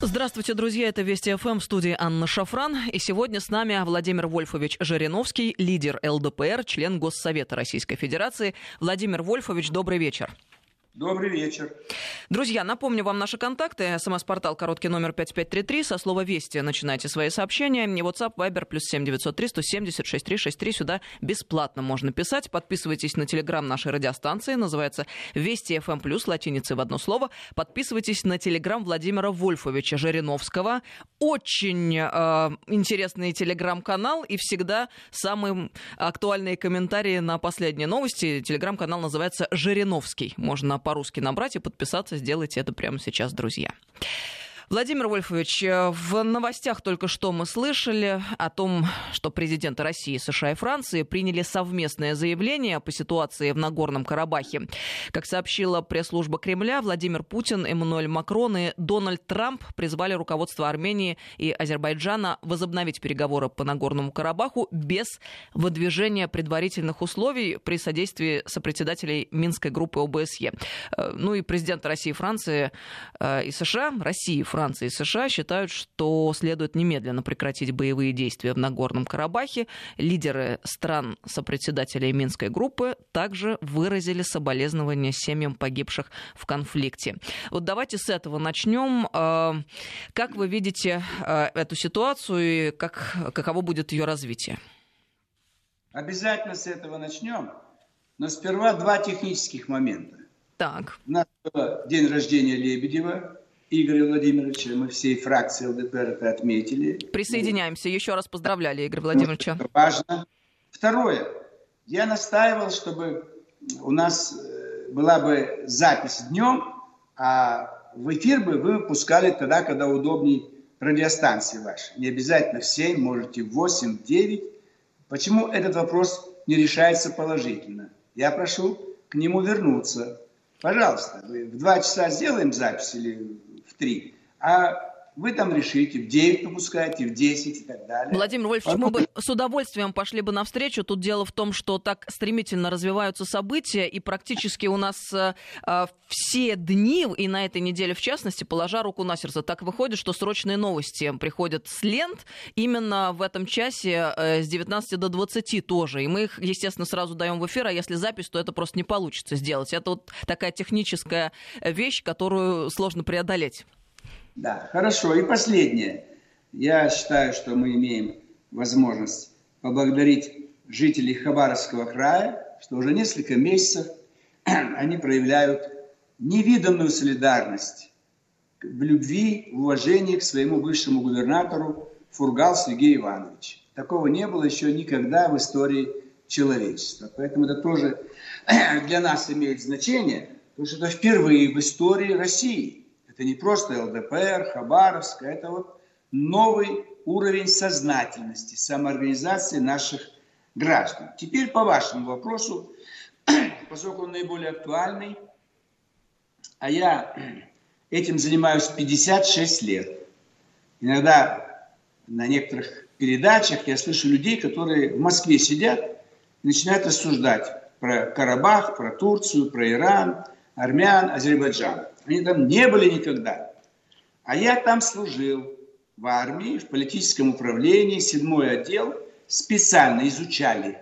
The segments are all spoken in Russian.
Здравствуйте, друзья. Это Вести ФМ в студии Анна Шафран. И сегодня с нами Владимир Вольфович Жириновский, лидер ЛДПР, член Госсовета Российской Федерации. Владимир Вольфович, добрый вечер. Добрый вечер. Друзья, напомню вам наши контакты. СМС-портал короткий номер 5533. Со слова «Вести» начинайте свои сообщения. И WhatsApp, Viber, плюс 7903 170 6363. Сюда бесплатно можно писать. Подписывайтесь на телеграм нашей радиостанции. Называется «Вести ФМ плюс» латиницей в одно слово. Подписывайтесь на телеграм Владимира Вольфовича Жириновского. Очень э, интересный телеграм-канал и всегда самые актуальные комментарии на последние новости. Телеграм-канал называется «Жириновский». Можно по-русски набрать и подписаться. Сделайте это прямо сейчас, друзья. Владимир Вольфович, э, в новостях только что мы слышали о том, что президенты России, США и Франции приняли совместное заявление по ситуации в Нагорном Карабахе. Как сообщила пресс-служба Кремля, Владимир Путин, Эммануэль Макрон и Дональд Трамп призвали руководство Армении и Азербайджана возобновить переговоры по Нагорному Карабаху без выдвижения предварительных условий при содействии сопредседателей Минской группы ОБСЕ. Э, ну и президенты России и Франции э, и США, России и Франции Франция и США считают, что следует немедленно прекратить боевые действия в Нагорном Карабахе. Лидеры стран сопредседателей Минской группы также выразили соболезнования семьям погибших в конфликте. Вот давайте с этого начнем. А, как вы видите а, эту ситуацию и как, каково будет ее развитие? Обязательно с этого начнем. Но сперва два технических момента. Так. У нас был день рождения Лебедева, Игоря Владимировича. Мы всей фракции ЛДПР это отметили. Присоединяемся. Еще раз поздравляли Игоря Владимировича. Это важно. Второе. Я настаивал, чтобы у нас э, была бы запись днем, а в эфир бы вы выпускали тогда, когда удобней радиостанции ваши. Не обязательно в 7, можете в 8, в 9. Почему этот вопрос не решается положительно? Я прошу к нему вернуться. Пожалуйста, в 2 часа сделаем запись или в 3. А вы там решите, в 9 выпускаете, в 10 и так далее. Владимир Вольфович, мы бы с удовольствием пошли бы навстречу. Тут дело в том, что так стремительно развиваются события, и практически у нас э, э, все дни, и на этой неделе в частности, положа руку на сердце, так выходит, что срочные новости приходят с лент именно в этом часе э, с 19 до 20 тоже. И мы их, естественно, сразу даем в эфир, а если запись, то это просто не получится сделать. Это вот такая техническая вещь, которую сложно преодолеть. Да, хорошо. И последнее. Я считаю, что мы имеем возможность поблагодарить жителей Хабаровского края, что уже несколько месяцев они проявляют невиданную солидарность в любви, в уважении к своему бывшему губернатору Фургал Сергею Ивановичу. Такого не было еще никогда в истории человечества. Поэтому это тоже для нас имеет значение, потому что это впервые в истории России – это не просто ЛДПР, Хабаровская, это вот новый уровень сознательности, самоорганизации наших граждан. Теперь по вашему вопросу, поскольку он наиболее актуальный, а я этим занимаюсь 56 лет. Иногда на некоторых передачах я слышу людей, которые в Москве сидят и начинают рассуждать про Карабах, про Турцию, про Иран, армян, Азербайджан. Они там не были никогда. А я там служил в армии, в политическом управлении, седьмой отдел, специально изучали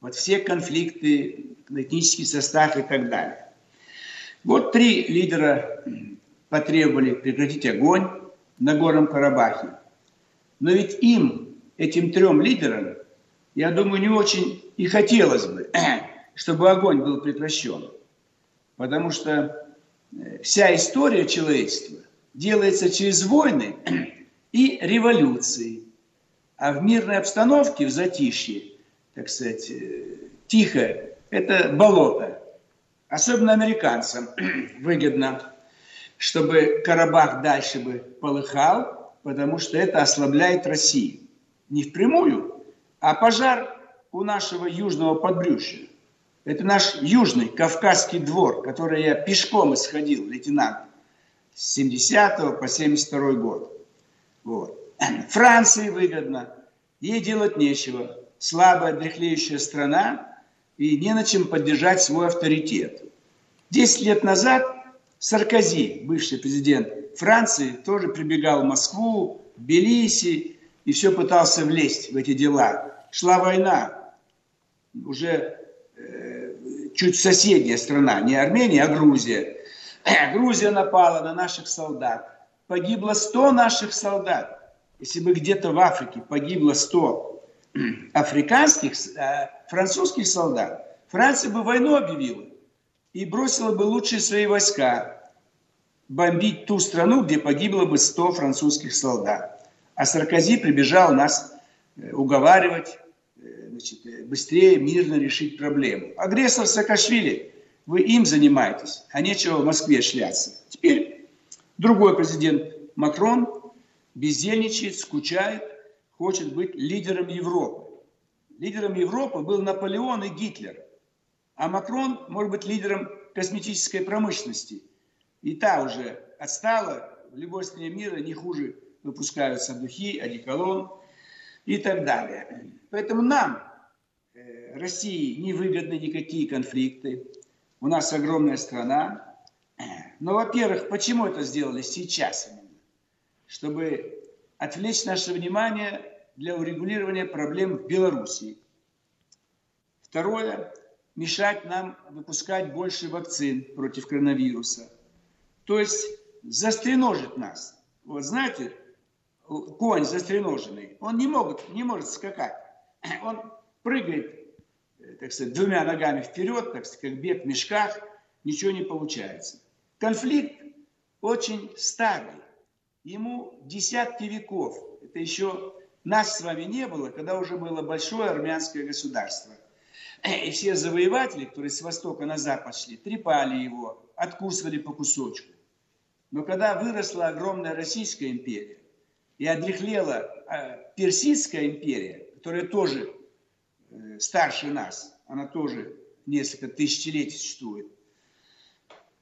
вот все конфликты, этнический состав и так далее. Вот три лидера потребовали прекратить огонь на Горном Карабахе. Но ведь им, этим трем лидерам, я думаю, не очень и хотелось бы, чтобы огонь был прекращен. Потому что вся история человечества делается через войны и революции. А в мирной обстановке, в затишье, так сказать, э, тихо, это болото. Особенно американцам выгодно, чтобы Карабах дальше бы полыхал, потому что это ослабляет Россию. Не впрямую, а пожар у нашего южного подбрюшья. Это наш южный Кавказский двор, который я пешком исходил, лейтенант, с 70 по 72 год. Вот. Франции выгодно, ей делать нечего. Слабая, дряхлеющая страна, и не на чем поддержать свой авторитет. Десять лет назад Саркози, бывший президент Франции тоже прибегал в Москву, в Тбилиси и все пытался влезть в эти дела. Шла война, уже э, чуть соседняя страна, не Армения, а Грузия. Грузия напала на наших солдат. Погибло 100 наших солдат. Если бы где-то в Африке погибло 100 африканских, э, французских солдат, Франция бы войну объявила и бросила бы лучшие свои войска бомбить ту страну, где погибло бы 100 французских солдат. А Саркози прибежал нас э, уговаривать э, значит, э, быстрее мирно решить проблему. Агрессор Саакашвили, вы им занимаетесь, а нечего в Москве шляться. Теперь другой президент Макрон бездельничает, скучает, хочет быть лидером Европы. Лидером Европы был Наполеон и Гитлер. А Макрон может быть лидером косметической промышленности – и та уже отстала, в любой стране мира не хуже выпускаются духи, одеколон и так далее. Поэтому нам, э, России, не выгодны никакие конфликты. У нас огромная страна. Но, во-первых, почему это сделали сейчас именно? Чтобы отвлечь наше внимание для урегулирования проблем в Белоруссии. Второе, мешать нам выпускать больше вакцин против коронавируса. То есть застреножит нас. Вот знаете, конь застреноженный, он не, может, не может скакать. Он прыгает, э, так сказать, двумя ногами вперед, так сказать, как бег в мешках, ничего не получается. Конфликт очень старый, ему десятки веков. Это еще нас с вами не было, когда уже было большое армянское государство. И все завоеватели, которые с востока на запад шли, трепали его, откусывали по кусочку. Но когда выросла огромная Российская империя и одрехлела а, Персидская империя, которая тоже э, старше нас, она тоже несколько тысячелетий существует,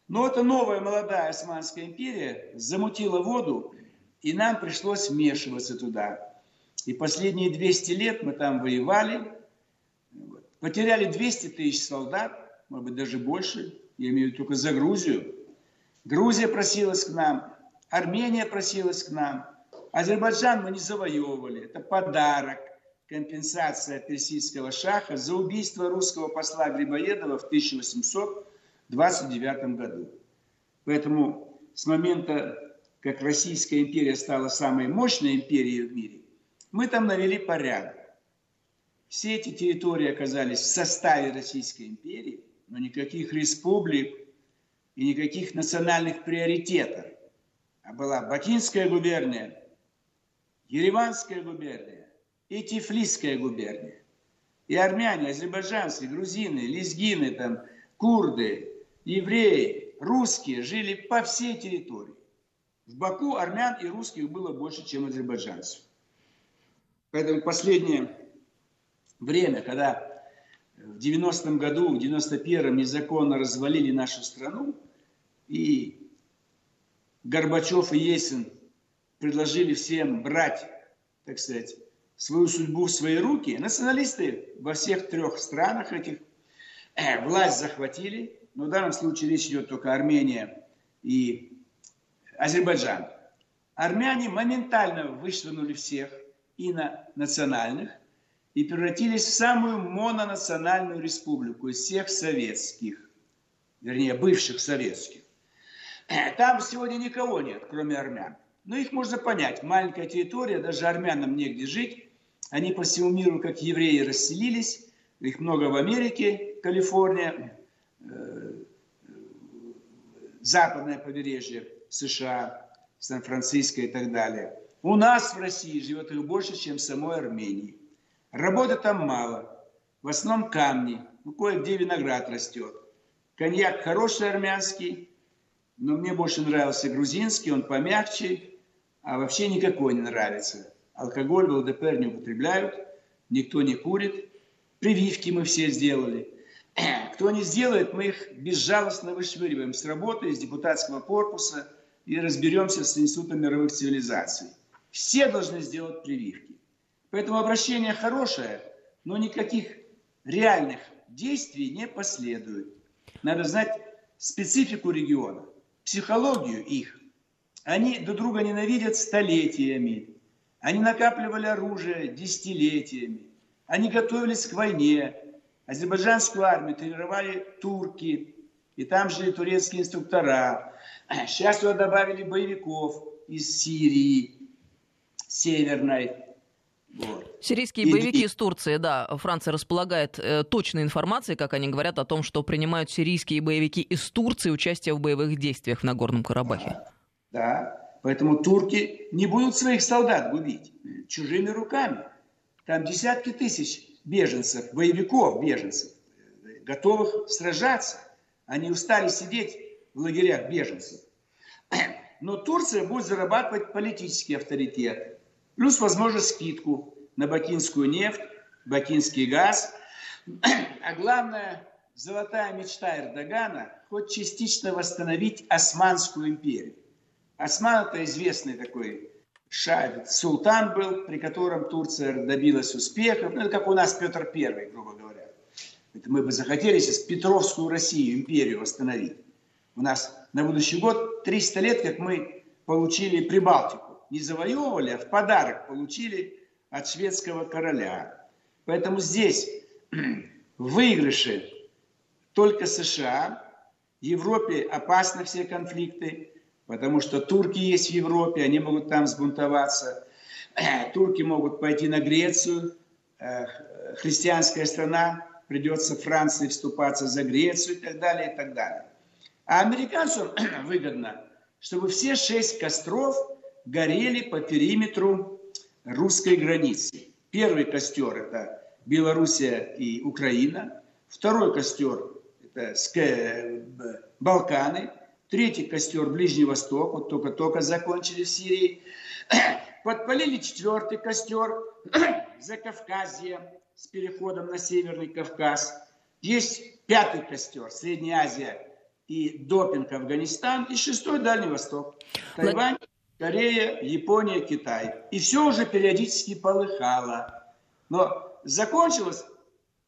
но эта новая молодая Османская империя замутила воду, и нам пришлось вмешиваться туда. И последние 200 лет мы там воевали, потеряли 200 тысяч солдат, может быть, даже больше, я имею в виду только за Грузию, Грузия просилась к нам, Армения просилась к нам, Азербайджан мы не завоевывали. Это подарок, компенсация персидского шаха за убийство русского посла Грибоедова в 1829 году. Поэтому с момента, как Российская империя стала самой мощной империей в мире, мы там навели порядок. Все эти территории оказались в составе Российской империи, но никаких республик, и никаких национальных приоритетов. А была Бакинская губерния, Ереванская губерния и Тифлисская губерния. И армяне, азербайджанцы, грузины, лезгины, там, курды, евреи, русские жили по всей территории. В Баку армян и русских было больше, чем азербайджанцев. Поэтому последнее время, когда в 90-м году, в 91-м незаконно развалили нашу страну, и Горбачев и Есин предложили всем брать, так сказать, свою судьбу в свои руки, националисты во всех трех странах этих э, власть захватили, но в данном случае речь идет только Армения и Азербайджан. Армяне моментально вышвырнули всех инонациональных и превратились в самую мононациональную республику из всех советских, вернее, бывших советских. Там сегодня никого нет, кроме армян. Но их можно понять. Маленькая территория, даже армянам негде жить. Они по всему миру, как евреи, расселились. Их много в Америке, Калифорния, э, западное побережье США, Сан-Франциско и так далее. У нас в России живет их больше, чем в самой Армении. Работы там мало. В основном камни. Ну, кое-где виноград растет. Коньяк хороший армянский, но мне больше нравился грузинский, он помягче, а вообще никакой не нравится. Алкоголь в ЛДПР не употребляют, никто не курит. Прививки мы все сделали. Кто не сделает, мы их безжалостно вышвыриваем с работы, из депутатского корпуса и разберемся с Институтом мировых цивилизаций. Все должны сделать прививки. Поэтому обращение хорошее, но никаких реальных действий не последует. Надо знать специфику региона, психологию их. Они друг друга ненавидят столетиями. Они накапливали оружие десятилетиями. Они готовились к войне. Азербайджанскую армию тренировали турки. И там жили турецкие инструктора. Сейчас туда добавили боевиков из Сирии, Северной. Вот. Сирийские и, боевики и... из Турции, да, Франция располагает э, точной информацией, как они говорят, о том, что принимают сирийские боевики из Турции участие в боевых действиях в Нагорном Карабахе. Да, поэтому турки не будут своих солдат губить чужими руками. Там десятки тысяч беженцев, боевиков беженцев, готовых сражаться. Они устали сидеть в лагерях беженцев. Но Турция будет зарабатывать политический авторитет, плюс, возможно, скидку на бакинскую нефть, бакинский газ. А главное, золотая мечта Эрдогана – хоть частично восстановить Османскую империю. Осман – это известный такой шah, султан был, при котором Турция добилась успехов. Ну, это как у нас Петр I, грубо говоря. Это мы бы захотели сейчас Петровскую Россию, империю восстановить. У нас на будущий год 300 лет, как мы получили Прибалтику. Не завоевывали, а в подарок получили от шведского короля. Поэтому здесь выигрыши только США. Европе опасны все конфликты, потому что турки есть в Европе, они могут там сбунтоваться. Турки могут пойти на Грецию, э, христианская страна, придется Франции вступаться за Грецию и так далее, и так далее. А американцам выгодно, чтобы все шесть костров горели по периметру русской границы. Первый костер – это Белоруссия и Украина. Второй костер – это Балканы. Третий костер – Ближний Восток. Вот только-только закончили в Сирии. Подпалили четвертый костер – Закавказье с переходом на Северный Кавказ. Есть пятый костер – Средняя Азия и допинг Афганистан, и шестой Дальний Восток. Тайвань, Корея, Япония, Китай. И все уже периодически полыхало. Но закончилась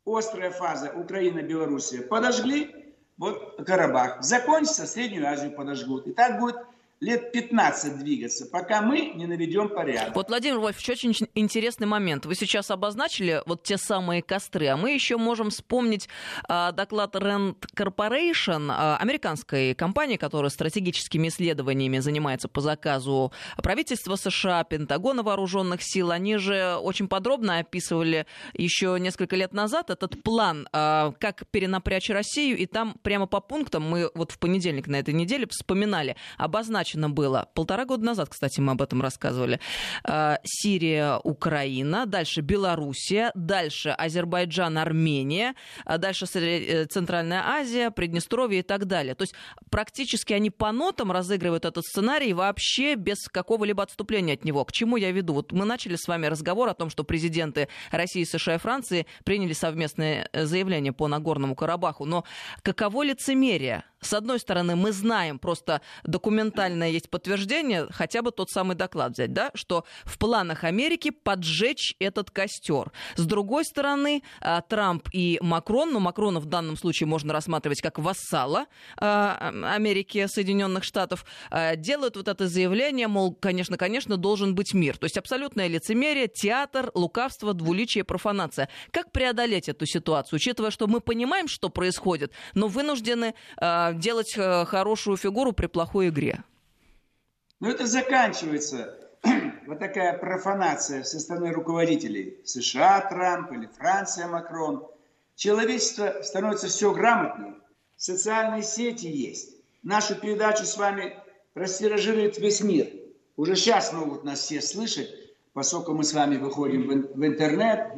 острая фаза Украина-Белоруссия. Подожгли, вот Карабах. Закончится, Среднюю Азию подожгут. И так будет лет 15 двигаться, пока мы не наведем порядок. Вот, Владимир Вольфович, очень интересный момент. Вы сейчас обозначили вот те самые костры, а мы еще можем вспомнить а, доклад Rand Corporation, а, американской компании, которая стратегическими исследованиями занимается по заказу правительства США, Пентагона вооруженных сил. Они же очень подробно описывали еще несколько лет назад этот план, а, как перенапрячь Россию, и там прямо по пунктам мы вот в понедельник на этой неделе вспоминали, обозначили захвачено было. Полтора года назад, кстати, мы об этом рассказывали. А, Сирия, Украина, дальше Белоруссия, дальше Азербайджан, Армения, а дальше э, Центральная Азия, Приднестровье и так далее. То есть практически они по нотам разыгрывают этот сценарий вообще без какого-либо отступления от него. К чему я веду? Вот мы начали с вами разговор о том, что президенты России, США и Франции приняли совместное э, заявление по Нагорному Карабаху. Но каково лицемерие? С одной стороны, мы знаем просто документальное есть подтверждение, хотя бы тот самый доклад взять, да, что в планах Америки поджечь этот костер. С другой стороны, а, Трамп и Макрон, ну, Макрона в данном случае можно рассматривать как вассала а, Америки, Соединенных Штатов, а, делают вот это заявление, мол, конечно, конечно, должен быть мир. То есть абсолютное лицемерие, театр, лукавство, двуличие, профанация. Как преодолеть эту ситуацию, учитывая, что мы понимаем, что происходит, но вынуждены делать э, хорошую фигуру при плохой игре. Но это заканчивается вот такая профанация со стороны руководителей США, Трамп или Франция, Макрон. Человечество становится все грамотнее. Социальные сети есть. Нашу передачу с вами растиражирует весь мир. Уже сейчас могут нас все слышать, поскольку мы с вами выходим в интернет,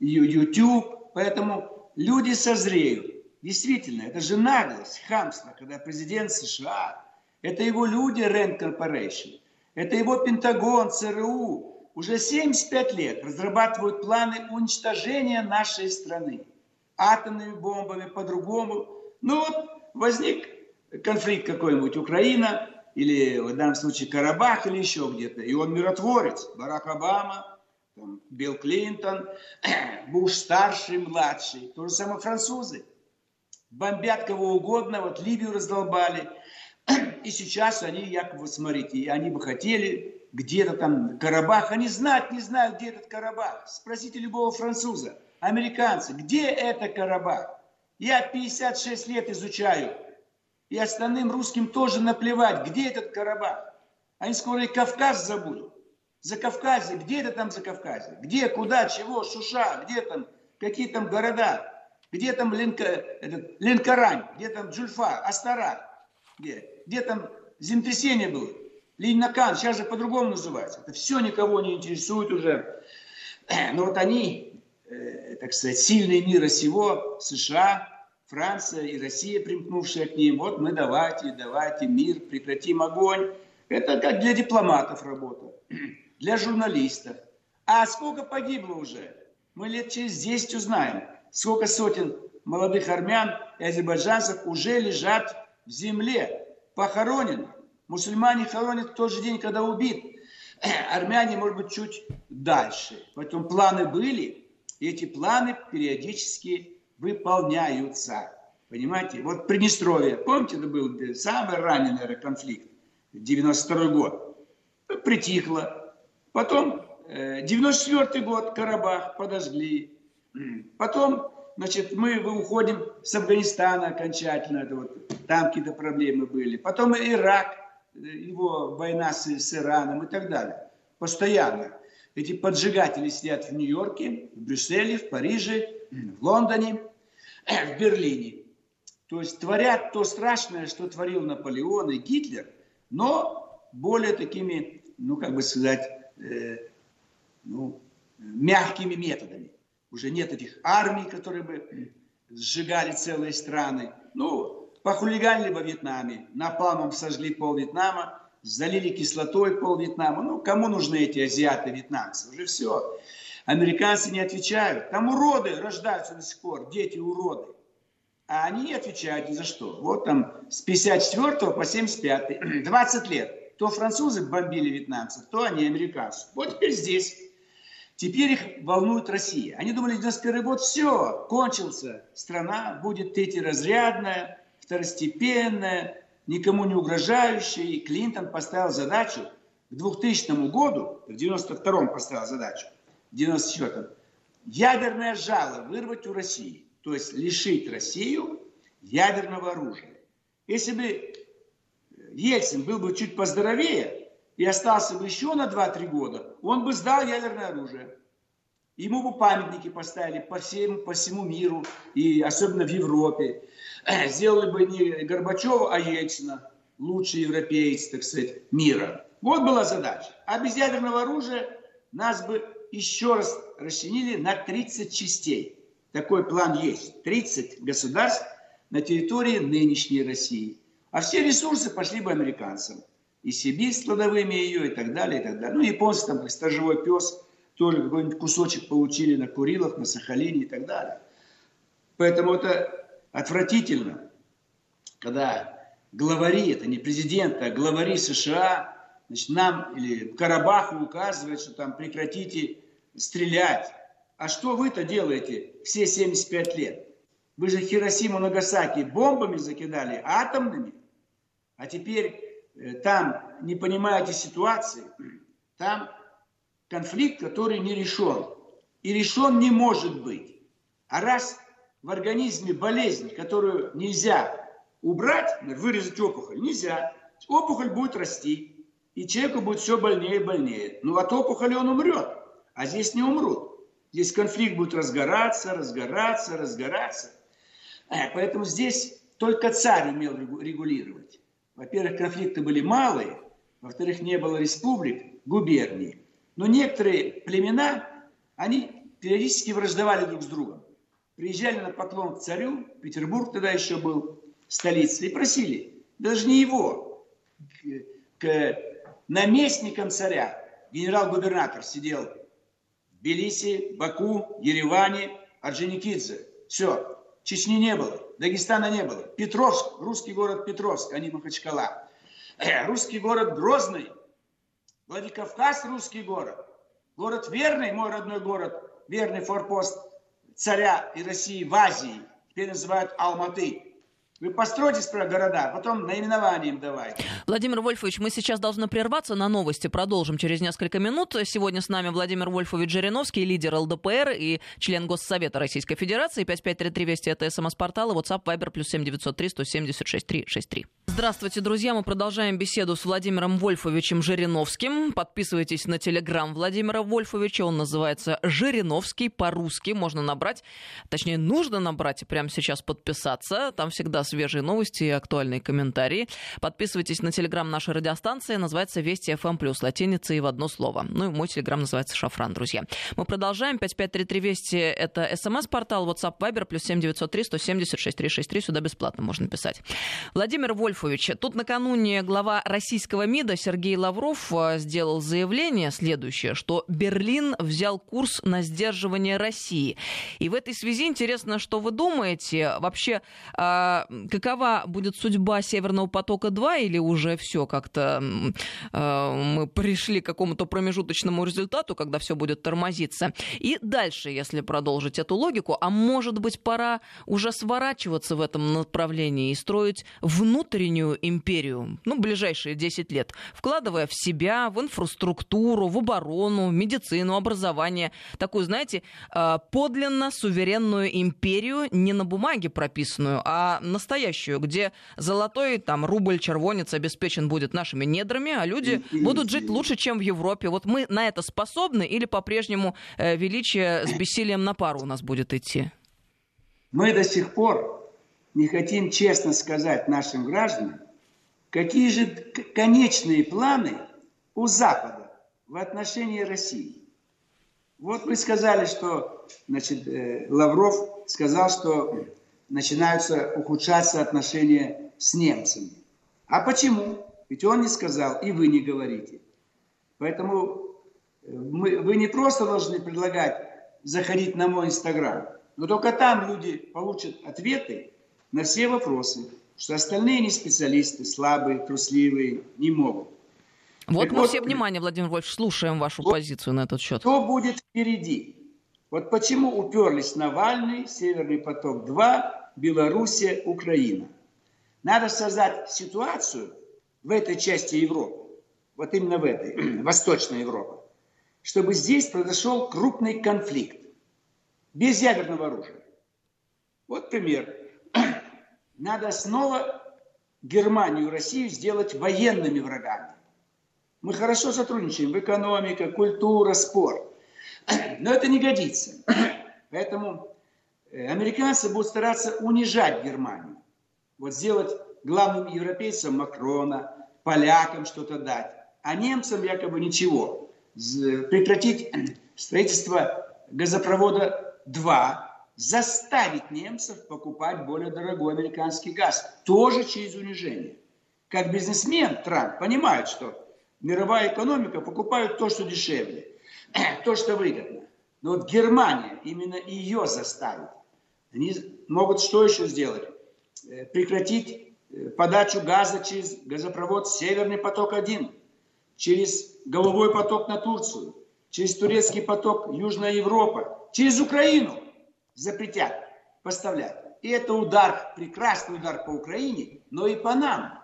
YouTube. Поэтому люди созреют. Действительно, это же наглость, хамство, когда президент США, это его люди Rand Corporation, это его Пентагон, ЦРУ, уже 75 лет разрабатывают планы уничтожения нашей страны. Атомными бомбами, по-другому. Ну вот возник конфликт какой-нибудь, Украина, или в данном случае Карабах, или еще где-то. И он миротворец. Барак Обама, там, Билл Клинтон, Буш старший, младший. То же самое французы бомбят кого угодно, вот Ливию раздолбали, И сейчас они, якобы, смотрите, они бы хотели где-то там Карабах. Они знать не знают, где этот Карабах. Спросите любого француза, американца, где это Карабах? Я 56 лет изучаю. И остальным русским тоже наплевать, где этот Карабах. Они скоро и Кавказ забудут. За Кавказе, где это там за Кавказе? Где, куда, чего, Шуша, где там, какие там города? Где там Ленка, этот, где там Джульфа, Астара, где? Где там землетрясение было? Линнакан, сейчас же по-другому называется. Это все никого не интересует уже. Но вот они, э, так сказать, сильные мира сего, США, Франция и Россия, примкнувшие к ним, вот мы давайте, давайте мир, прекратим огонь. Это как для дипломатов работа, для журналистов. А сколько погибло уже? Мы лет через 10 узнаем, сколько сотен молодых армян и азербайджанцев уже лежат в земле, похоронены. Мусульмане хоронят в тот же день, когда убит. Армяне, может быть, чуть дальше. Поэтому планы были, и эти планы периодически выполняются. Понимаете? Вот Приднестровье, помните, это был самый ранний, наверное, конфликт, 92 год. Притихло. Потом 94 э, год, Карабах подожгли. Потом, значит, мы уходим с Афганистана окончательно, это вот, там какие-то проблемы были. Потом Ирак, его война с, с Ираном и так далее. Постоянно. Эти поджигатели сидят в Нью-Йорке, в Брюсселе, в Париже, в Лондоне, в Берлине. То есть творят то страшное, что творил Наполеон и Гитлер, но более такими, ну, как бы сказать, э, ну, мягкими методами. Уже нет этих армий, которые бы сжигали целые страны. Ну, Похулиганили во Вьетнаме, напалмом сожгли пол Вьетнама, залили кислотой пол Вьетнама. Ну, кому нужны эти азиаты, вьетнамцы? Уже все. Американцы не отвечают. Там уроды рождаются до сих пор, дети уроды. А они не отвечают ни за что. Вот там с 54 по 75, 20 лет. То французы бомбили вьетнамцев, то они американцы. Вот теперь здесь. Теперь их волнует Россия. Они думали, 91 год, все, кончился. Страна будет третьеразрядная, второстепенное, никому не угрожающее. И Клинтон поставил задачу к 2000 году, в 92-м поставил задачу, в 94-м, ядерное жало вырвать у России. То есть лишить Россию ядерного оружия. Если бы Ельцин был бы чуть поздоровее и остался бы еще на 2-3 года, он бы сдал ядерное оружие. Ему бы памятники поставили по всему, по всему миру, и особенно в Европе. Сделали бы не Горбачева, а Ельцина, лучший европеец, так сказать, мира. Вот была задача. А без ядерного оружия нас бы еще раз расчленили на 30 частей. Такой план есть. 30 государств на территории нынешней России. А все ресурсы пошли бы американцам. И Сибирь с кладовыми ее, и так далее, и так далее. Ну, японцы там, как стажевой пес – тоже какой-нибудь кусочек получили на Курилах, на Сахалине и так далее. Поэтому это отвратительно, когда главари, это не президенты, а главари США, значит, нам или Карабаху указывают, что там прекратите стрелять. А что вы-то делаете все 75 лет? Вы же Хиросиму, Нагасаки бомбами закидали, атомными. А теперь там не понимаете ситуации, там конфликт, который не решен. И решен не может быть. А раз в организме болезнь, которую нельзя убрать, вырезать опухоль, нельзя. Опухоль будет расти, и человеку будет все больнее и больнее. Но от опухоли он умрет, а здесь не умрут. Здесь конфликт будет разгораться, разгораться, разгораться. Э, поэтому здесь только царь умел регулировать. Во-первых, конфликты были малые, во-вторых, не было республик, губерний. Но некоторые племена, они периодически враждовали друг с другом. Приезжали на поклон к царю, Петербург тогда еще был столицей, и просили, даже не его, к, к наместникам царя, генерал-губернатор сидел в Тбилиси, Баку, Ереване, Орджоникидзе. Все, Чечни не было, Дагестана не было. Петровск, русский город Петровск, а не Махачкала. Русский город Грозный, Владикавказ – русский город. Город верный, мой родной город, верный форпост царя и России в Азии. Теперь называют Алматы. Вы постройте города, а потом наименование им давайте. Владимир Вольфович, мы сейчас должны прерваться на новости. Продолжим через несколько минут. Сегодня с нами Владимир Вольфович Жириновский, лидер ЛДПР и член Госсовета Российской Федерации. 5533 Вести это СМС-портал и WhatsApp Viber плюс 7903 176 363. Здравствуйте, друзья. Мы продолжаем беседу с Владимиром Вольфовичем Жириновским. Подписывайтесь на телеграм Владимира Вольфовича. Он называется Жириновский по-русски. Можно набрать, точнее, нужно набрать и прямо сейчас подписаться. Там всегда свежие новости и актуальные комментарии. Подписывайтесь на телеграм нашей радиостанции. Называется Вести FM+, плюс латиница и в одно слово. Ну и мой телеграм называется Шафран, друзья. Мы продолжаем. 5533 Вести — это смс-портал. WhatsApp Viber плюс 7903 176 363. Сюда бесплатно можно писать. Владимир Вольфович, тут накануне глава российского МИДа Сергей Лавров э, сделал заявление следующее, что Берлин взял курс на сдерживание России. И в этой связи интересно, что вы думаете? Вообще, э, какова будет судьба Северного потока-2 или уже все как-то э, мы пришли к какому-то промежуточному результату, когда все будет тормозиться? И дальше, если продолжить эту логику, а может быть пора уже сворачиваться в этом направлении и строить внутреннюю империю, ну, ближайшие 10 лет, вкладывая в себя, в инфраструктуру, в оборону, медицину, образование, такую, знаете, э, подлинно суверенную империю, не на бумаге прописанную, а настоящую, где золотой там рубль, червонец обеспечен будет нашими недрами, а люди будут жить лучше, чем в Европе. Вот мы на это способны или по-прежнему э, величие с бессилием на пару у нас будет идти? Мы до сих пор не хотим честно сказать нашим гражданам, какие же конечные планы у Запада в отношении России. Вот вы сказали, что значит, э, Лавров сказал, что начинаются ухудшаться отношения с немцами. А почему? Ведь он не сказал, и вы не говорите. Поэтому э, мы, вы не просто должны предлагать заходить на мой инстаграм, но только там люди получат ответы на все вопросы, что остальные не специалисты, слабые, трусливые, не могут. Вот так мы вот, все внимание, Владимир Вольфович, слушаем вашу вот, позицию на этот счет. Что будет впереди? Вот почему уперлись Навальный, Северный поток-2, Белоруссия, Украина. Надо создать ситуацию в этой части Европы, вот именно в этой, Восточной Европе, чтобы здесь произошел крупный конфликт, без ядерного оружия. Вот пример. Надо снова Германию и Россию сделать военными врагами. Мы хорошо сотрудничаем в экономике, культура, спорт. Но это не годится. Поэтому э, американцы будут стараться унижать Германию. Вот сделать главным европейцам Макрона, полякам что-то дать, а немцам якобы ничего. Прекратить строительство газопровода 2, заставить немцев покупать более дорогой американский газ, тоже через унижение. Как бизнесмен Трамп понимает, что мировая экономика покупает то, что дешевле, то, что выгодно. Но вот Германия именно ее заставит. Они могут что еще сделать? Э, прекратить э, подачу газа через газопровод «Северный поток-1», через головой поток на Турцию, через турецкий поток Южная Европа, через Украину запретят поставлять. И это удар, прекрасный удар по Украине, но и по нам.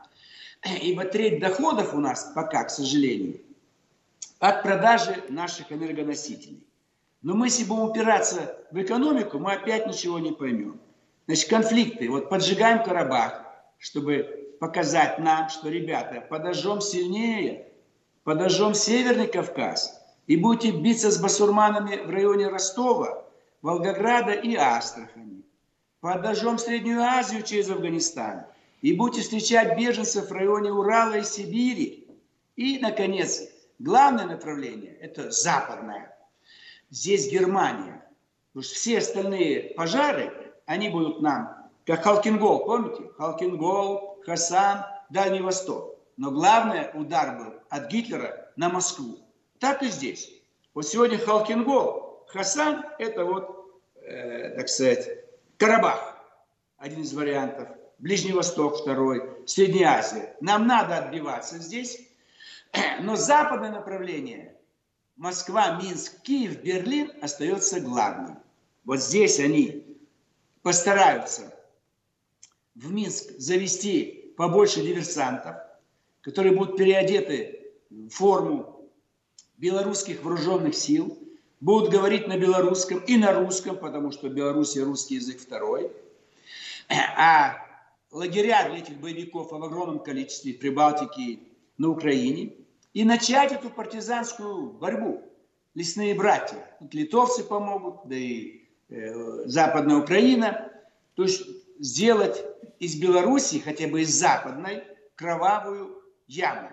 Ибо треть доходов у нас пока, к сожалению, от продажи наших энергоносителей. Но мы, если будем упираться в экономику, мы опять ничего не поймем. Значит, конфликты. Вот поджигаем Карабах, чтобы показать нам, что, ребята, подожжем сильнее, подожжем Северный Кавказ и будете биться с басурманами в районе Ростова, Волгограда и Астрахани. Подожжем Среднюю Азию через Афганистан и будете встречать беженцев в районе Урала и Сибири. И, наконец, главное направление – это западное здесь Германия. Потому что все остальные пожары, они будут нам, как Халкингол, помните? Халкингол, Хасан, Дальний Восток. Но главный удар был от Гитлера на Москву. Так и здесь. Вот сегодня Халкингол, Хасан – это вот, э, так сказать, Карабах, один из вариантов. Ближний Восток второй, Средняя Азия. Нам надо отбиваться здесь. Но западное направление Москва, Минск, Киев, Берлин остается главным. Вот здесь они постараются в Минск завести побольше диверсантов, которые будут переодеты в форму белорусских вооруженных сил, будут говорить на белорусском и на русском, потому что в Беларуси русский язык второй. А лагеря для этих боевиков в огромном количестве в Прибалтике на Украине. И начать эту партизанскую борьбу. Лесные братья. Вот литовцы помогут, да и э, Западная Украина. То есть сделать из Беларуси, хотя бы из западной, кровавую яму.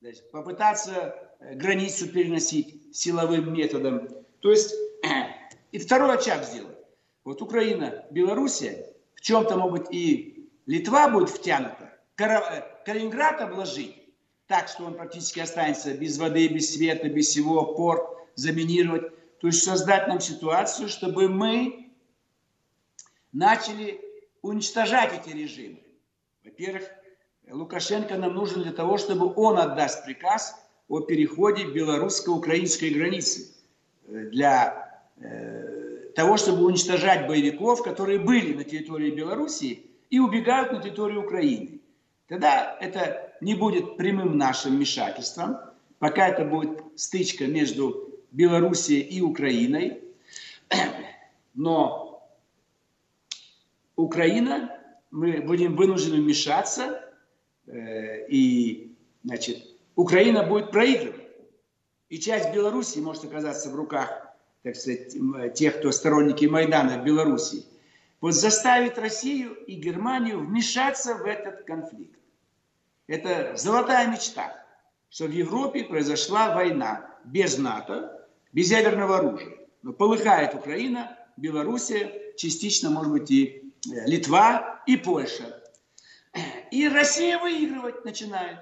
То есть попытаться э, границу переносить силовым методом. То есть и второй очаг сделать. Вот Украина, Белоруссия, в чем-то, может быть, и Литва будет втянута, э, Калининград обложить, так, что он практически останется без воды, без света, без всего, порт заминировать. То есть создать нам ситуацию, чтобы мы начали уничтожать эти режимы. Во-первых, Лукашенко нам нужен для того, чтобы он отдаст приказ о переходе белорусско-украинской границы э, для э, того, чтобы уничтожать боевиков, которые были на территории Белоруссии и убегают на территорию Украины. Тогда это не будет прямым нашим вмешательством, пока это будет стычка между Белоруссией и Украиной. Но Украина, мы будем вынуждены вмешаться, э, и, значит, Украина будет проигрывать. И часть Белоруссии может оказаться в руках, так сказать, тех, кто сторонники Майдана в Белоруссии. Вот заставить Россию и Германию вмешаться в этот конфликт. Это золотая мечта, что в Европе произошла война без НАТО, без ядерного оружия. Но полыхает Украина, Белоруссия, частично, может быть, и э, Литва, и Польша. И Россия выигрывать начинает.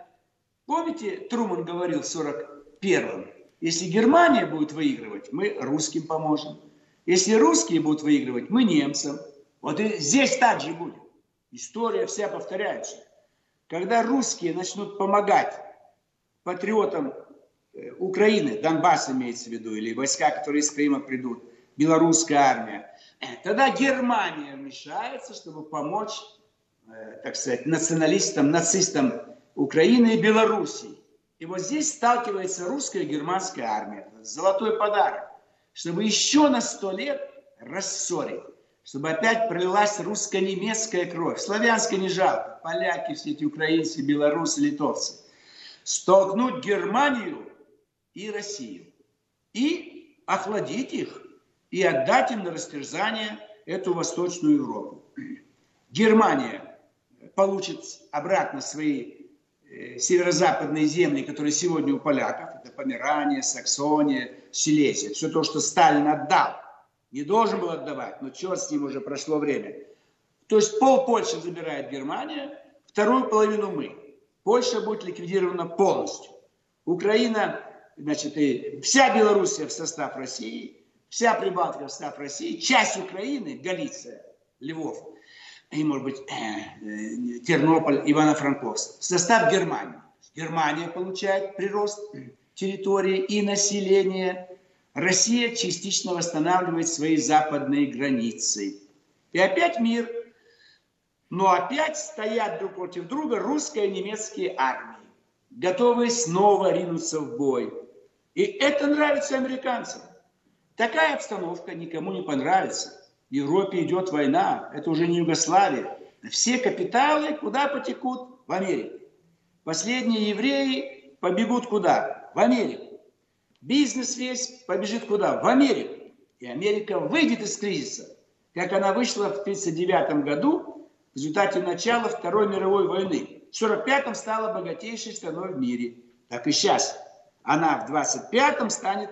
Помните, Труман говорил в 41-м, если Германия будет выигрывать, мы русским поможем. Если русские будут выигрывать, мы немцам. Вот и здесь так же будет. История вся повторяется. Когда русские начнут помогать патриотам э, Украины, Донбасс имеется в виду, или войска, которые из Крыма придут, белорусская армия, э, тогда Германия вмешается, чтобы помочь, э, так сказать, националистам, нацистам Украины и Белоруссии. И вот здесь сталкивается русская и германская армия. Золотой подарок, чтобы еще на сто лет рассорить чтобы опять пролилась русско-немецкая кровь. Славянская не жалко. Поляки, все эти украинцы, белорусы, литовцы. Столкнуть Германию и Россию. И охладить их. И отдать им на растерзание эту Восточную Европу. Германия получит обратно свои э, северо-западные земли, которые сегодня у поляков. Это Померания, Саксония, Силезия. Все то, что Сталин отдал не должен был отдавать, но черт с ним уже прошло время. То есть пол Польши забирает Германия, вторую половину мы. Польша будет ликвидирована полностью. Украина, значит, и вся Белоруссия в состав России, вся Прибалтика в состав России, часть Украины, Галиция, Львов, и, может быть, э, э, Тернополь, Ивано-Франковск, в состав Германии. Германия получает прирост территории и населения, Россия частично восстанавливает свои западные границы. И опять мир. Но опять стоят друг против друга русская и немецкие армии, готовые снова ринуться в бой. И это нравится американцам. Такая обстановка никому не понравится. В Европе идет война, это уже не Югославия. Все капиталы куда потекут? В Америку. Последние евреи побегут куда? В Америку. Бизнес весь побежит куда? В Америку. И Америка выйдет из кризиса, как она вышла в 1939 году в результате начала Второй мировой войны. В 1945-м стала богатейшей страной в мире. Так и сейчас. Она в 25-м станет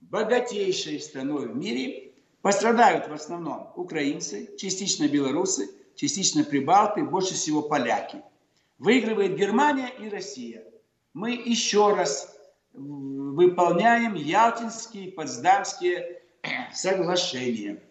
богатейшей страной в мире. Пострадают в основном украинцы, частично белорусы, частично прибалты, больше всего поляки. Выигрывает Германия и Россия. Мы еще раз выполняем Ялтинские, Потсдамские соглашения.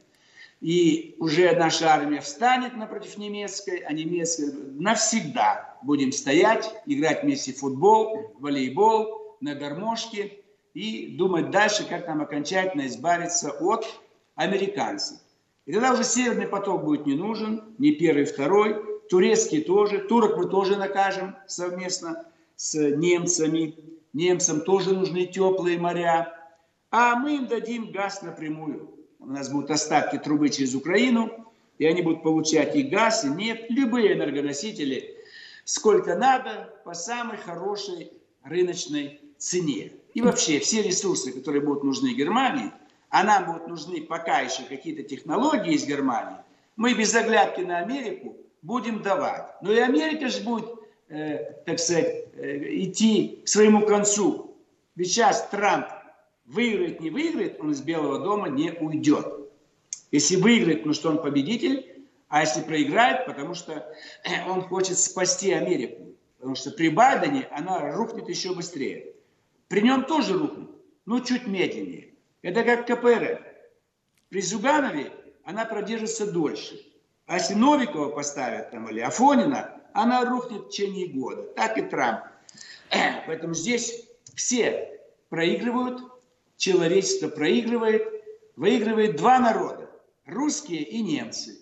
И уже наша армия встанет напротив немецкой, а немецкая навсегда будем стоять, играть вместе в футбол, волейбол, на гармошке и думать дальше, как нам окончательно избавиться от американцев. И тогда уже Северный поток будет не нужен, ни первый, второй, турецкие тоже, турок мы тоже накажем совместно с немцами. Немцам тоже нужны теплые моря. А мы им дадим газ напрямую. У нас будут остатки трубы через Украину, и они будут получать и газ, и нефть, любые энергоносители, сколько надо, по самой хорошей рыночной цене. И вообще все ресурсы, которые будут нужны Германии, а нам будут нужны пока еще какие-то технологии из Германии, мы без оглядки на Америку будем давать. Но и Америка же будет, так сказать, э, идти к своему концу. Ведь сейчас Трамп выиграет, не выиграет, он из Белого дома не уйдет. Если выиграет, ну что он победитель, а если проиграет, потому что э, он хочет спасти Америку. Потому что при Байдене она рухнет еще быстрее. При нем тоже рухнет, но чуть медленнее. Это как КПРФ. При Зюганове она продержится дольше. А если Новикова поставят там или Афонина, она рухнет в течение года. Так и Трамп. Поэтому здесь все проигрывают, человечество проигрывает, выигрывает два народа, русские и немцы.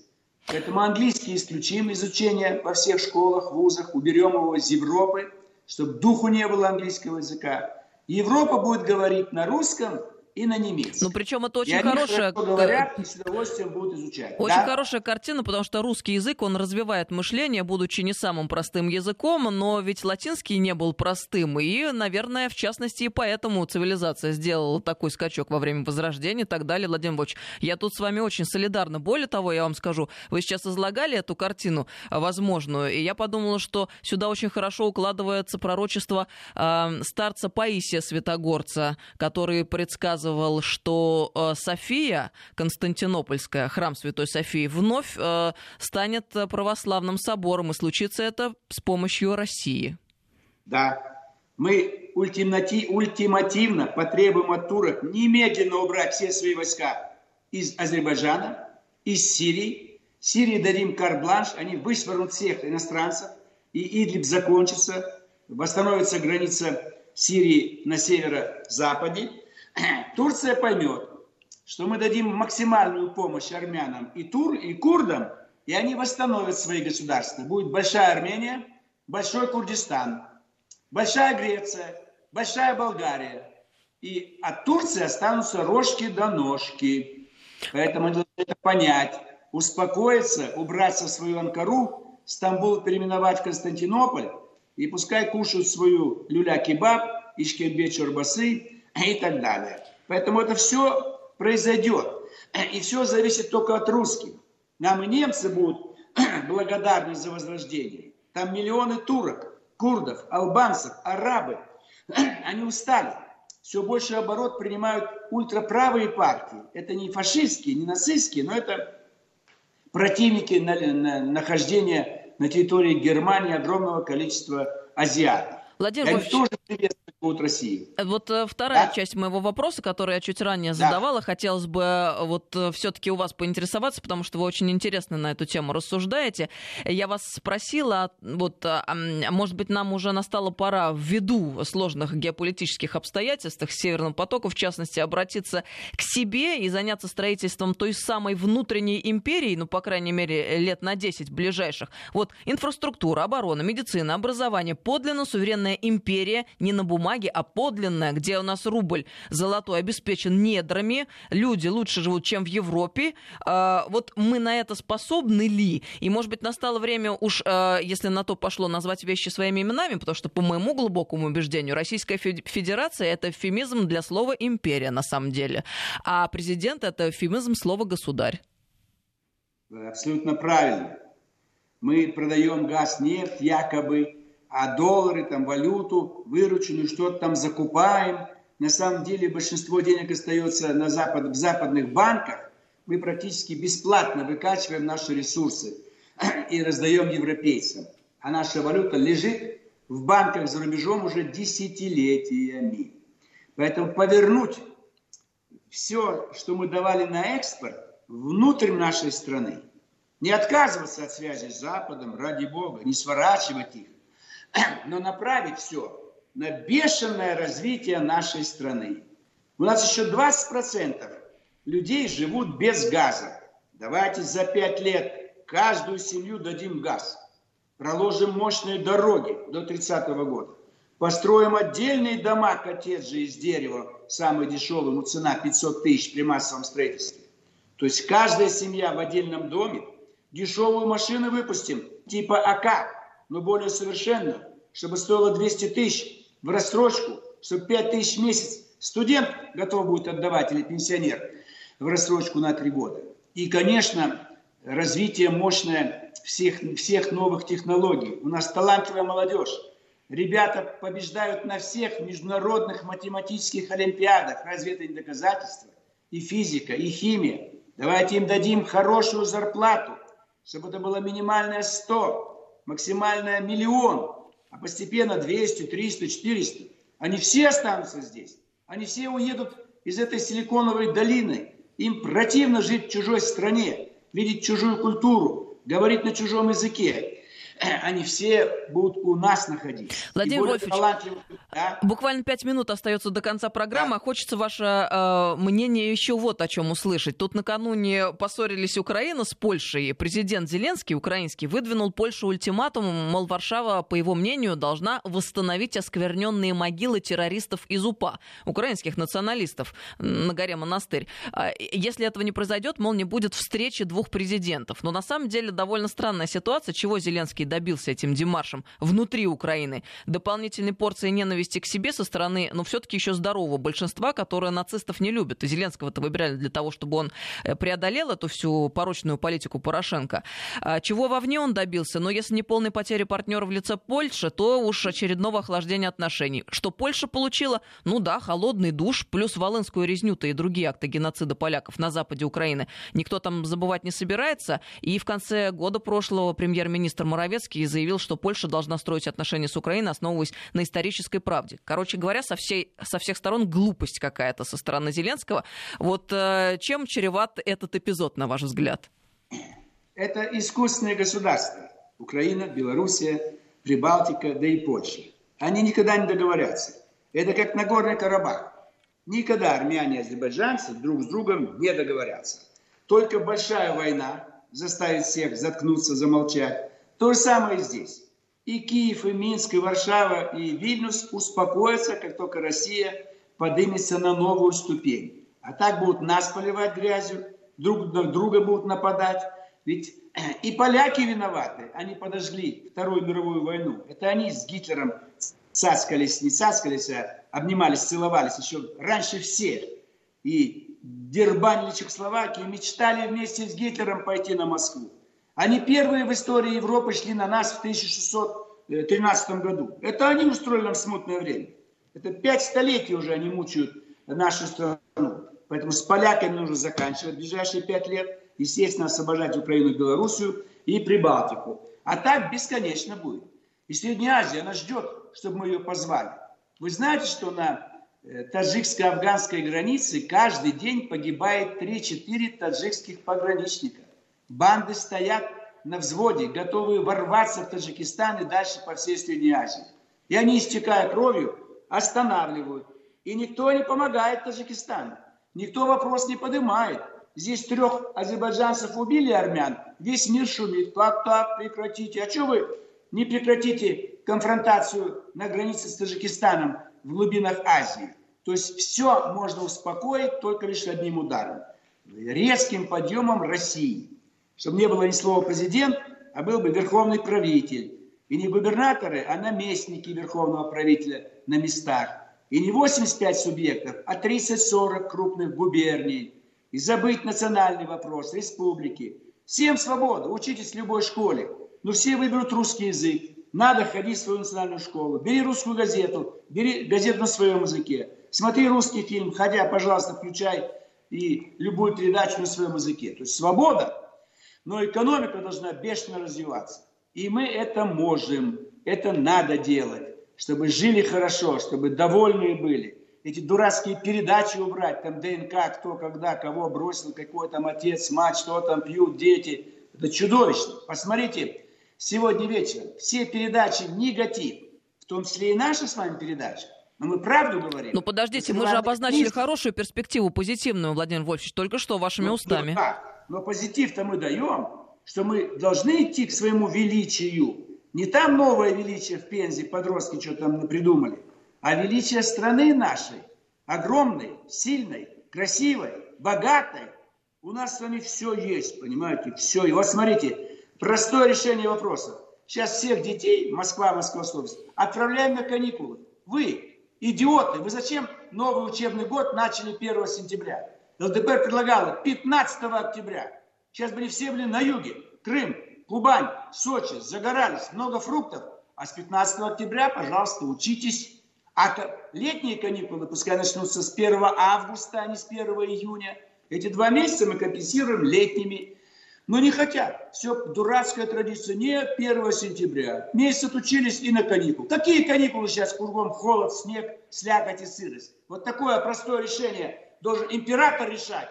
Поэтому английский исключим изучение во всех школах, вузах, уберем его из Европы, чтобы духу не было английского языка. Европа будет говорить на русском, и на немецком. Ну, причем это очень и хорошая... Они говорят и с удовольствием будут изучать. Очень да? хорошая картина, потому что русский язык, он развивает мышление, будучи не самым простым языком, но ведь латинский не был простым. И, наверное, в частности, и поэтому цивилизация сделала такой скачок во время Возрождения и так далее. Владимир Владимирович, я тут с вами очень солидарна. Более того, я вам скажу, вы сейчас излагали эту картину возможную, и я подумала, что сюда очень хорошо укладывается пророчество э, старца Паисия Святогорца, который предсказывал рассказывал, что э, София, Константинопольская, храм Святой Софии, вновь э, станет православным собором, и случится это с помощью России. Да, мы ультимати, ультимативно потребуем от турок немедленно убрать все свои войска из Азербайджана, из Сирии. Сирии дадим карт-бланш, они вышвырнут всех иностранцев, и Идлиб закончится, восстановится граница Сирии на северо-западе, Турция поймет, что мы дадим максимальную помощь армянам и, тур, и курдам, и они восстановят свои государства. Будет большая Армения, большой Курдистан, большая Греция, большая Болгария. И от Турции останутся рожки до ножки. Поэтому мы должны это понять, успокоиться, убраться в свою Анкару, Стамбул переименовать в Константинополь, и пускай кушают свою люля-кебаб, ишкембе чорбасы, и так далее. Поэтому это все произойдет. И все зависит только от русских. Нам и немцы будут благодарны за возрождение. Там миллионы турок, курдов, албанцев, арабы. Они устали. Все больше оборот принимают ультраправые партии. Это не фашистские, не нацистские, но это противники на, на, нахождения на территории Германии огромного количества азиатов. Владимир Они тоже будут России. Э, вот э, вторая да? часть моего вопроса, который я чуть ранее да. задавала, хотелось бы э, вот все-таки у вас поинтересоваться, потому что вы очень интересно на эту тему рассуждаете. Я вас спросила, вот, может быть, нам уже настала пора ввиду сложных геополитических обстоятельств Северного потока, в частности, обратиться к себе и заняться строительством той самой внутренней империи, ну, по крайней мере, лет на 10 ближайших. Вот инфраструктура, оборона, медицина, образование, подлинно суверенная империя не на бумаге, бумаги, а подлинная, где у нас рубль золотой обеспечен недрами, люди лучше живут, чем в Европе. А, вот мы на это способны ли? И, может быть, настало время уж, а, если на то пошло, назвать вещи своими именами, потому что, по моему глубокому убеждению, Российская Федерация — это эвфемизм для слова «империя» на самом деле. А президент — это эвфемизм слова «государь». Абсолютно правильно. Мы продаем газ, нефть якобы а доллары, там, валюту, вырученную, что-то там закупаем. На самом деле большинство денег остается на запад, в западных банках. Мы практически бесплатно выкачиваем наши ресурсы и раздаем европейцам. А наша валюта лежит в банках за рубежом уже десятилетиями. Поэтому повернуть все, что мы давали на экспорт, внутрь нашей страны. Не отказываться от связи с Западом, ради Бога, не сворачивать их, но направить все на бешеное развитие нашей страны. У нас еще 20% людей живут без газа. Давайте за 5 лет каждую семью дадим газ. проложим мощные дороги до 30 года, построим отдельные дома, коттеджи из дерева, самый дешевый, ну цена 500 тысяч при массовом строительстве. То есть каждая семья в отдельном доме, дешевую машину выпустим, типа АК, но более совершенную, чтобы стоило 200 тысяч в рассрочку, чтобы 5 тысяч в месяц студент готов будет отдавать или пенсионер в рассрочку на 3 года. И, конечно, развитие мощное всех, всех новых технологий. У нас талантливая молодежь. Ребята побеждают на всех международных математических олимпиадах. Разве это не доказательство? И физика, и химия. Давайте им дадим хорошую зарплату, чтобы это было минимальное 100, максимальное миллион, а постепенно 200, 300, 400. Они все останутся здесь. Они все уедут из этой силиконовой долины. Им противно жить в чужой стране видеть чужую культуру, говорить на чужом языке. Они все будут у нас находиться. Владимир Вольфович, да? буквально пять минут остается до конца программы. Да. Хочется ваше э, мнение еще вот о чем услышать. Тут накануне поссорились Украина с Польшей. Президент Зеленский, украинский, выдвинул Польше ультиматум, мол, Варшава, по его мнению, должна восстановить оскверненные могилы террористов из УПА, украинских националистов на горе Монастырь. А, если этого не произойдет, мол, не будет встречи двух президентов. Но на самом деле довольно странная ситуация, чего Зеленский добился этим демаршем внутри Украины. Дополнительной порции ненависти к себе со стороны, ну, все-таки еще здорового большинства, которое нацистов не любит. И Зеленского-то выбирали для того, чтобы он э, преодолел эту всю порочную политику Порошенко. А чего вовне он добился? Но если не полной потери партнера в лице Польши, то уж очередного охлаждения отношений. Что Польша получила? Ну да, холодный душ, плюс Волынскую резню-то и другие акты геноцида поляков на западе Украины. Никто там забывать не собирается. И в конце года прошлого премьер-министр Моровец Моrawiecki заявил, что Польша должна строить отношения с Украиной, основываясь на исторической правде. Короче говоря, со, всей, со всех сторон глупость какая-то со стороны Зеленского. Вот э, чем чреват этот эпизод, на ваш взгляд? Это искусственное государство. Украина, Белоруссия, Прибалтика, да и Польша. Они никогда не договорятся. Это как Нагорный Карабах. Никогда армяне и азербайджанцы друг с другом не договорятся. Только большая война заставит всех заткнуться, замолчать. То же самое здесь. И Киев, и Минск, и Варшава, и Вильнюс успокоятся, как только Россия поднимется на новую ступень. А так будут нас поливать грязью, друг на друга будут нападать. Ведь и поляки виноваты. Они подожгли Вторую мировую войну. Это они с Гитлером цаскались, не цаскались, а обнимались, целовались еще раньше всех. И дербанили Чехословакию, мечтали вместе с Гитлером пойти на Москву. Они первые в истории Европы шли на нас в 1613 году. Это они устроили нам смутное время. Это пять столетий уже они мучают нашу страну. Поэтому с поляками нужно заканчивать в ближайшие пять лет. Естественно, освобождать Украину Белоруссию и Прибалтику. А так бесконечно будет. И Средняя Азия, она ждет, чтобы мы ее позвали. Вы знаете, что на э, таджикско-афганской границе каждый день погибает 3-4 таджикских пограничника. Банды стоят на взводе, готовые ворваться в Таджикистан и дальше по всей Средней Азии. И они, истекая кровью, останавливают. И никто не помогает Таджикистану. Никто вопрос не поднимает. Здесь трех азербайджанцев убили армян, весь мир шумит. Так, так, прекратите. А что вы не прекратите конфронтацию на границе с Таджикистаном в глубинах Азии? То есть все можно успокоить только лишь одним ударом. Резким подъемом России чтобы не было ни слова президент, а был бы верховный правитель. И не губернаторы, а наместники верховного правителя на местах. И не 85 субъектов, а 30-40 крупных губерний. И забыть национальный вопрос, республики. Всем свобода, учитесь в любой школе. Но все выберут русский язык. Надо ходить в свою национальную школу. Бери русскую газету, бери газету на своем языке. Смотри русский фильм, ходя, пожалуйста, включай и любую передачу на своем языке. То есть свобода но экономика должна бешено развиваться. И мы это можем, это надо делать, чтобы жили хорошо, чтобы довольные были. Эти дурацкие передачи убрать, там ДНК, кто, когда, кого бросил, какой там отец, мать, что там пьют дети. Это чудовищно. Посмотрите, сегодня вечером все передачи негатив, в том числе и наши с вами передачи. Но мы правду говорим. Ну подождите, мы же обозначили хорошую перспективу, позитивную, Владимир Вольфович, только что вашими ну, устами. Ну, да. Но позитив-то мы даем, что мы должны идти к своему величию, Не там новое величие в Пензе, подростки что там придумали, а величие страны нашей, огромной, сильной, красивой, богатой. У нас с вами все есть, понимаете, все. И вот смотрите, простое решение вопроса. Сейчас всех детей, Москва, Московская область, отправляем на каникулы. Вы, идиоты, вы зачем новый учебный год начали 1 сентября? ЛДПР предлагала 15 октября. Сейчас были все были на юге. Крым, Кубань, Сочи, загорались, много фруктов. А с 15 октября, пожалуйста, учитесь. А летние каникулы пускай начнутся с 1 августа, а не с 1 июня. Эти два месяца мы компенсируем летними. Но не хотят. Все дурацкая традиция. Нет, 1 сентября. Месяц отучились и на каникулы. Какие каникулы сейчас? Кругом холод, снег, слякоть и сырость. Вот такое простое решение должен император решать.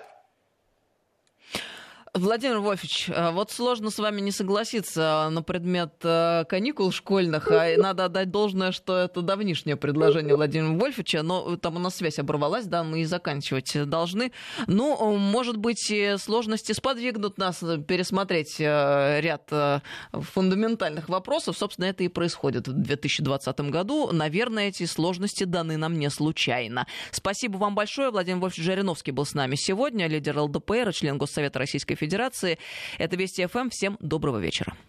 Владимир Вольфович, э, вот сложно с вами не согласиться на предмет э, каникул школьных, а надо отдать должное, что это давнишнее предложение Владимира Вольфовича, но там у нас связь оборвалась, да, мы и заканчивать должны. Ну, может быть, сложности сподвигнут нас пересмотреть э, ряд фундаментальных вопросов. Собственно, это и происходит в 2020 году. Наверное, эти сложности даны нам не случайно. Спасибо вам большое. Владимир Вольфович Жириновский был с нами сегодня, лидер ЛДПР, член Госсовета Российской Федерации. Это Вести ФМ. Всем доброго вечера.